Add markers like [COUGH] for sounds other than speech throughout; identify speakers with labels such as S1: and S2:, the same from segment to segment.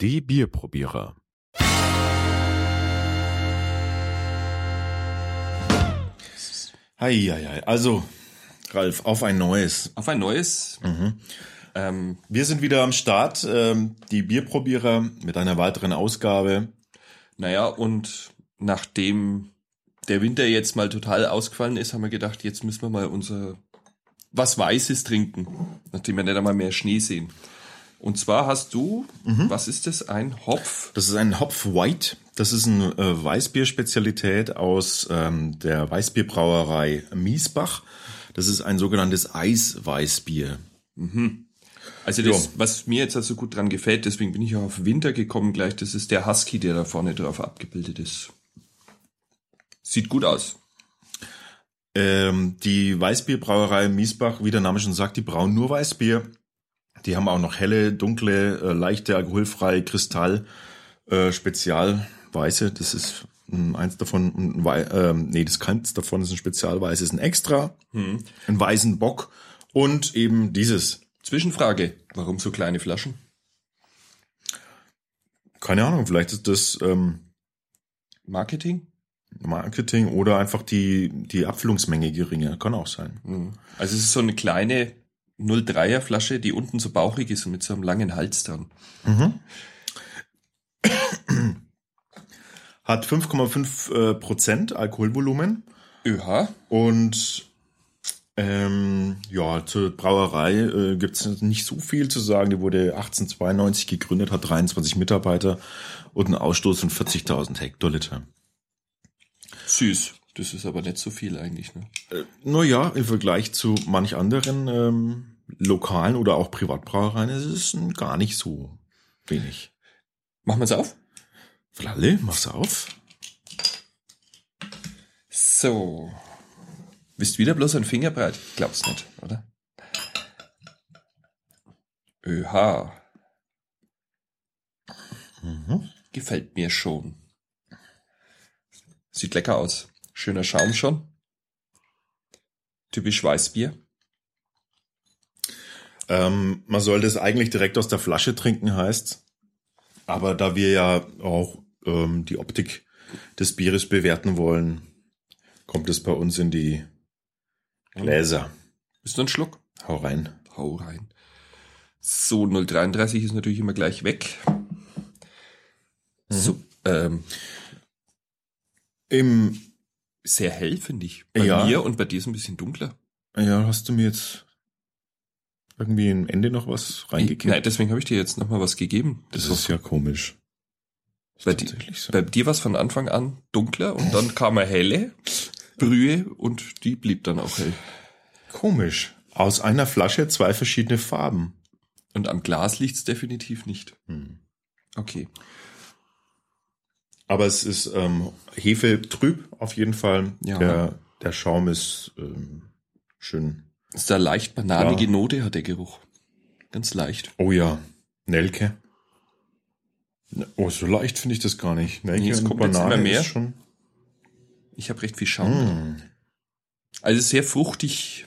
S1: Die Bierprobierer.
S2: Hei, hei, hei. Also, Ralf, auf ein neues.
S3: Auf ein neues. Ähm,
S2: Wir sind wieder am Start, ähm, die Bierprobierer mit einer weiteren Ausgabe.
S3: naja, und nachdem der Winter jetzt mal total ausgefallen ist, haben wir gedacht, jetzt müssen wir mal unser was Weißes trinken, nachdem wir nicht einmal mehr Schnee sehen. Und zwar hast du, was ist das, ein Hopf?
S2: Das ist ein Hopf White. Das ist eine äh, Weißbierspezialität aus ähm, der Weißbierbrauerei Miesbach. Das ist ein sogenanntes Eisweißbier.
S3: Also das, was mir jetzt also gut dran gefällt, deswegen bin ich auch auf Winter gekommen gleich, das ist der Husky, der da vorne drauf abgebildet ist. Sieht gut aus.
S2: Ähm, die Weißbierbrauerei Miesbach, wie der Name schon sagt, die brauen nur Weißbier. Die haben auch noch helle, dunkle, äh, leichte, alkoholfreie Kristall, äh, Spezialweiße. Das ist ähm, eins davon, ein Wei ähm, nee, das keins davon ist ein Spezialweiß, ist ein Extra, ein weißen Bock und eben dieses.
S3: Zwischenfrage, warum so kleine Flaschen?
S2: Keine Ahnung, vielleicht ist das ähm,
S3: Marketing?
S2: Marketing oder einfach die, die Abfüllungsmenge geringer. Kann auch sein.
S3: Also es ist so eine kleine 0,3er Flasche, die unten so bauchig ist und mit so einem langen Hals dran. [CLEARS THROAT]
S2: Hat 5,5 äh, Prozent Alkoholvolumen.
S3: ÖH.
S2: Und ähm, ja, zur Brauerei äh, gibt es nicht so viel zu sagen. Die wurde 1892 gegründet, hat 23 Mitarbeiter und einen Ausstoß von 40.000 Hektoliter.
S3: Süß. Das ist aber nicht so viel eigentlich, ne?
S2: Naja, im Vergleich zu manch anderen ähm, lokalen oder auch Privatbrauereien ist es gar nicht so wenig.
S3: Machen wir es auf?
S2: Flalle, mach's auf.
S3: So. Bist wieder bloß ein Fingerbreit? Glaub's nicht, oder? ÖH. Gefällt mir schon. Sieht lecker aus. Schöner Schaum schon. Typisch Weißbier.
S2: Ähm, man soll das eigentlich direkt aus der Flasche trinken, heißt. Aber da wir ja auch ähm, die Optik des Bieres bewerten wollen, kommt es bei uns in die Gläser.
S3: Ist nur ein Schluck?
S2: Hau rein.
S3: Hau rein. So, 033 ist natürlich immer gleich weg. So, ähm,
S2: Im,
S3: sehr hell, finde ich. Bei
S2: Ja.
S3: mir und bei dir ist ein bisschen dunkler.
S2: ja, hast du mir jetzt irgendwie am Ende noch was reingekippt?
S3: Nein, deswegen habe ich dir jetzt nochmal was gegeben.
S2: das ist ja komisch.
S3: bei,
S2: ist
S3: di
S2: tatsächlich so.
S3: bei dir war es von Anfang an dunkler und dann kam er helle Brühe und die blieb dann auch hell.
S2: Komisch. Aus einer Flasche zwei verschiedene Farben.
S3: Und am Glas liegt's definitiv nicht.
S2: Hm.
S3: Okay.
S2: Aber es ist ähm, Hefe trüb auf jeden Fall.
S3: Ja.
S2: Der, der Schaum ist ähm, schön.
S3: Ist da leicht bananige
S2: Ja.
S3: Note hat der Geruch. Ganz leicht.
S2: Oh ja, Nelke. Ne- Oh, so leicht finde ich das gar nicht. Nelke
S3: Nee, es
S2: und
S3: kommt
S2: Banane
S3: immer mehr.
S2: ist schon.
S3: Ich habe recht viel Schaum.
S2: Mm.
S3: Also sehr fruchtig.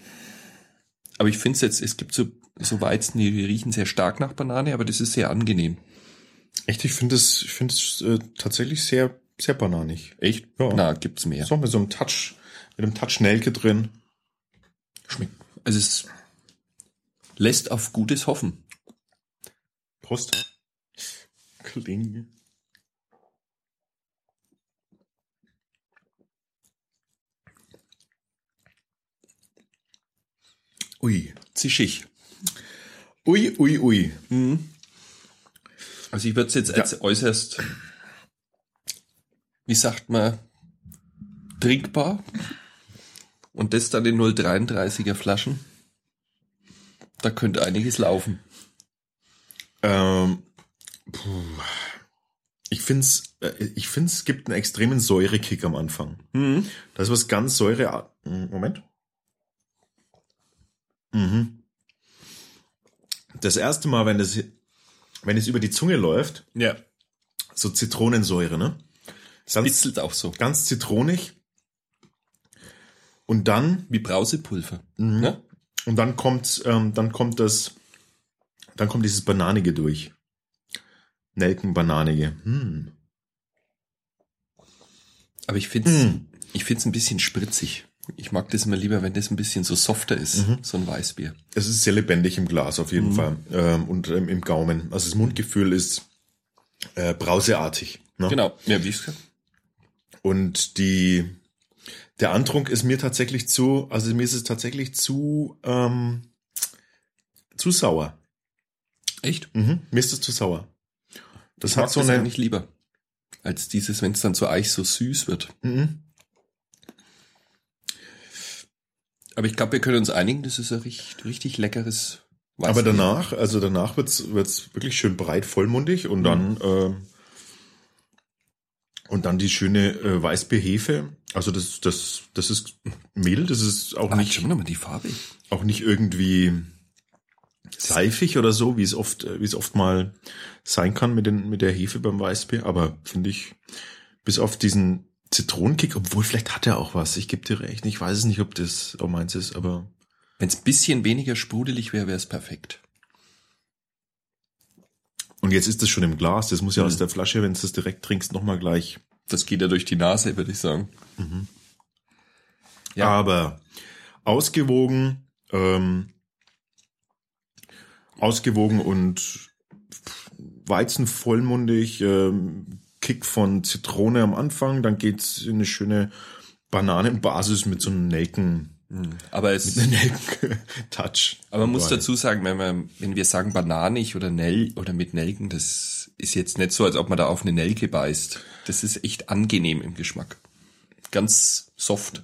S3: Aber ich finde es jetzt, es gibt so, so Weizen, die riechen sehr stark nach Banane, aber das ist sehr angenehm.
S2: Echt, ich finde es, ich finde es äh, tatsächlich sehr, sehr bananig.
S3: Echt?
S2: Ja.
S3: Na, gibt's mehr.
S2: So mit so einem Touch, mit einem Touch Nelke drin.
S3: Schmeckt. Also es lässt auf Gutes hoffen.
S2: Prost. Kling. Ui.
S3: Zischig.
S2: Ui, ui, ui.
S3: Also ich würde es jetzt als äußerst, wie sagt man, trinkbar. Und das dann in 0,33er Flaschen. Da könnte einiges laufen.
S2: Ähm, puh. Ich find's, äh, ich find's, es gibt einen extremen Säurekick am Anfang. Das ist was ganz Säure. Moment. Mhm. Das erste Mal, wenn es, wenn es über die Zunge läuft,
S3: Ja.
S2: so Zitronensäure, ne? Ganz,
S3: auch so.
S2: ganz zitronig. Und dann,
S3: Wie Brausepulver.
S2: Mhm.
S3: Ne?
S2: und dann kommt, ähm, dann kommt das, dann kommt dieses Bananige durch. Nelkenbananige. Hm.
S3: Aber ich finde es ich find's ein bisschen spritzig. Ich mag das immer lieber, wenn das ein bisschen so softer ist, so ein Weißbier.
S2: Es ist sehr lebendig im Glas auf jeden Fall ähm, und ähm, im Gaumen. Also das Mundgefühl ist äh, brauseartig. Ne?
S3: Genau, ja, wie ich gesagt.
S2: Und die der Antrunk ist mir tatsächlich zu, also mir ist es tatsächlich zu ähm, zu sauer.
S3: Echt?
S2: Mhm. Mir ist es zu sauer. Das
S3: Ich
S2: hat so
S3: das
S2: eine.
S3: eigentlich lieber. Als dieses, wenn es dann so eich so süß wird.
S2: Mhm.
S3: Aber ich glaube, wir können uns einigen, das ist ein richtig, richtig leckeres Weißbier.
S2: Aber danach, also danach wird's wird's wirklich schön breit, vollmundig und dann ähm, und dann die schöne äh, Weißbierhefe. Also das das das ist Mehl, das ist auch
S3: Ah,
S2: nicht
S3: schau mal die Farbe.
S2: auch nicht irgendwie seifig oder so, wie es oft äh, wie es oft mal sein kann mit den mit der Hefe beim Weißbier. Aber finde ich bis auf diesen Zitronenkick, obwohl vielleicht hat er auch was. Ich gebe dir recht. Ich weiß es nicht, ob das auch meins ist, aber
S3: Wenn es ein bisschen weniger sprudelig wäre, wäre es perfekt.
S2: und jetzt ist das schon im Glas. Das muss ja
S3: Mhm.
S2: aus der Flasche, wenn du das direkt trinkst, noch mal gleich
S3: Das geht ja durch die Nase, würde ich sagen. Ja.
S2: Aber ausgewogen, ähm, ausgewogen und Weizen vollmundig, ähm, Kick von Zitrone am Anfang, dann geht's in eine schöne Bananenbasis mit so einem Nelken,
S3: Aber es,
S2: Nelken-Touch.
S3: aber man muss dazu sagen, wenn wir, wenn wir sagen bananig oder Nell oder mit Nelken, das ist jetzt nicht so, als ob man da auf eine Nelke beißt. Das ist echt angenehm im Geschmack. Ganz soft.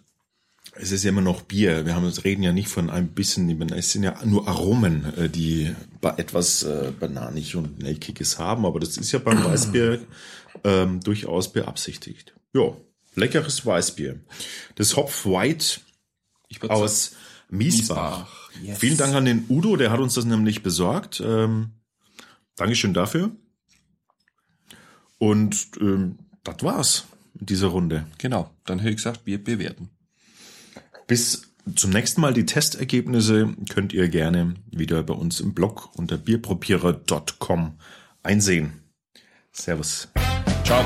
S2: Es ist ja immer noch Bier. Wir haben uns reden ja nicht von ein bisschen, es sind ja nur Aromen, äh, die etwas äh, bananig und nelkiges haben, aber das ist ja beim [CLEARS THROAT] Weißbier ähm, durchaus beabsichtigt. Ja, leckeres Weißbier. Das Hopf White aus Miesbach.
S3: Miesbach, yes.
S2: Vielen Dank an den Udo, der hat uns das nämlich besorgt. Ähm, Dankeschön dafür. Und ähm, das war's in dieser Runde.
S3: Genau, dann hätte ich gesagt, wir bewerten.
S2: Bis zum nächsten Mal die Testergebnisse könnt ihr gerne wieder bei uns im Blog unter bierprobierer.com einsehen. Servus.
S3: Ciao.